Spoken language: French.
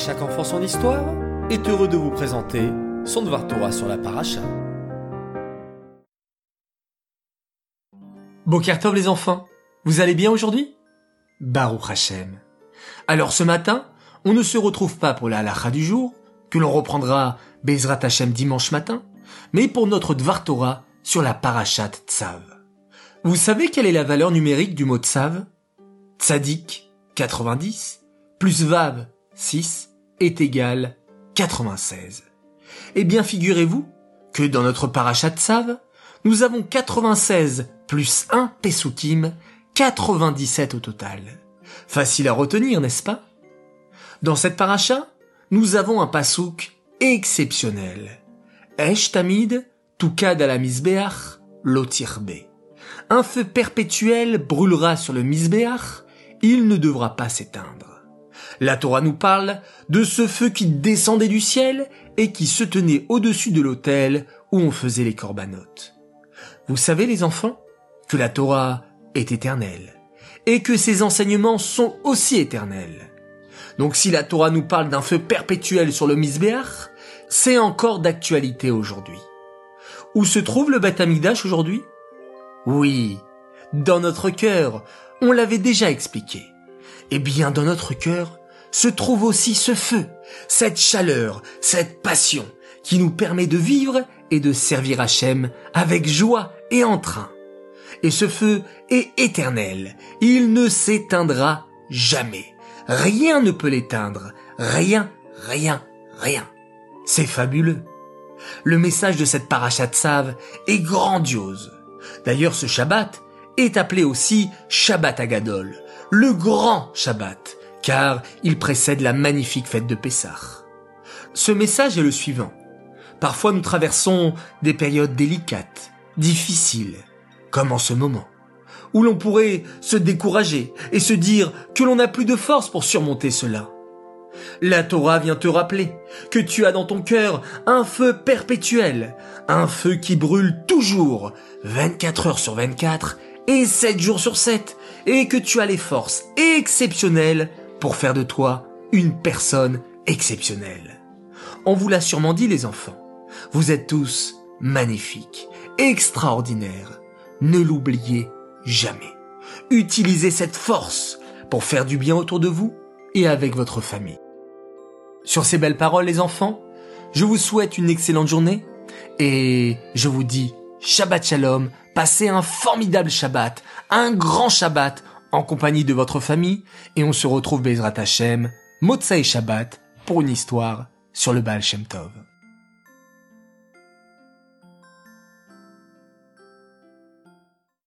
chaque enfant son histoire est heureux de vous présenter son Dvar Torah sur la paracha. Bokertov les enfants, vous allez bien aujourd'hui? Baruch Hashem. Alors ce matin, on ne se retrouve pas pour la halacha du jour, que l'on reprendra Bezrat Hashem dimanche matin, mais pour notre Dvar Torah sur la parachat Tzav. Vous savez quelle est la valeur numérique du mot Tzav? Tzadik, 90, plus Vav, 6, est égal 96. Eh bien, figurez-vous que dans notre parachat Tzav, nous avons 96 plus 1 Pesukim, 97 au total. Facile à retenir, n'est-ce pas? Dans cette paracha, nous avons un pasouk exceptionnel. Esh tamid, tukad ala misbeach, lotirbe. Un feu perpétuel brûlera sur le misbeach, il ne devra pas s'éteindre. La Torah nous parle de ce feu qui descendait du ciel et qui se tenait au-dessus de l'autel où on faisait les corbanotes. Vous savez les enfants que la Torah est éternelle et que ses enseignements sont aussi éternels. Donc si la Torah nous parle d'un feu perpétuel sur le Misbéach, c'est encore d'actualité aujourd'hui. Où se trouve le Beth Amikdash aujourd'hui? Oui, dans notre cœur, on l'avait déjà expliqué. Eh bien, dans notre cœur se trouve aussi ce feu, cette chaleur, cette passion qui nous permet de vivre et de servir Hachem avec joie et entrain. Et ce feu est éternel, il ne s'éteindra jamais. Rien ne peut l'éteindre, rien, rien, rien. C'est fabuleux. Le message de cette parachat Sav est grandiose. D'ailleurs, ce Shabbat est appelé aussi Shabbat Agadol, le grand Shabbat, car il précède la magnifique fête de Pessah. Ce message est le suivant. Parfois nous traversons des périodes délicates, difficiles, comme en ce moment, où l'on pourrait se décourager et se dire que l'on n'a plus de force pour surmonter cela. La Torah vient te rappeler que tu as dans ton cœur un feu perpétuel, un feu qui brûle toujours, 24 heures sur 24 et 7 jours sur 7, et que tu as les forces exceptionnelles pour faire de toi une personne exceptionnelle. On vous l'a sûrement dit les enfants, vous êtes tous magnifiques, extraordinaires. Ne l'oubliez jamais. Utilisez cette force pour faire du bien autour de vous et avec votre famille. Sur ces belles paroles les enfants, je vous souhaite une excellente journée et je vous dis Shabbat Shalom, passez un formidable Shabbat, un grand Shabbat en compagnie de votre famille et on se retrouve Bezrat Hashem, Motsai Shabbat pour une histoire sur le Baal Shem Tov.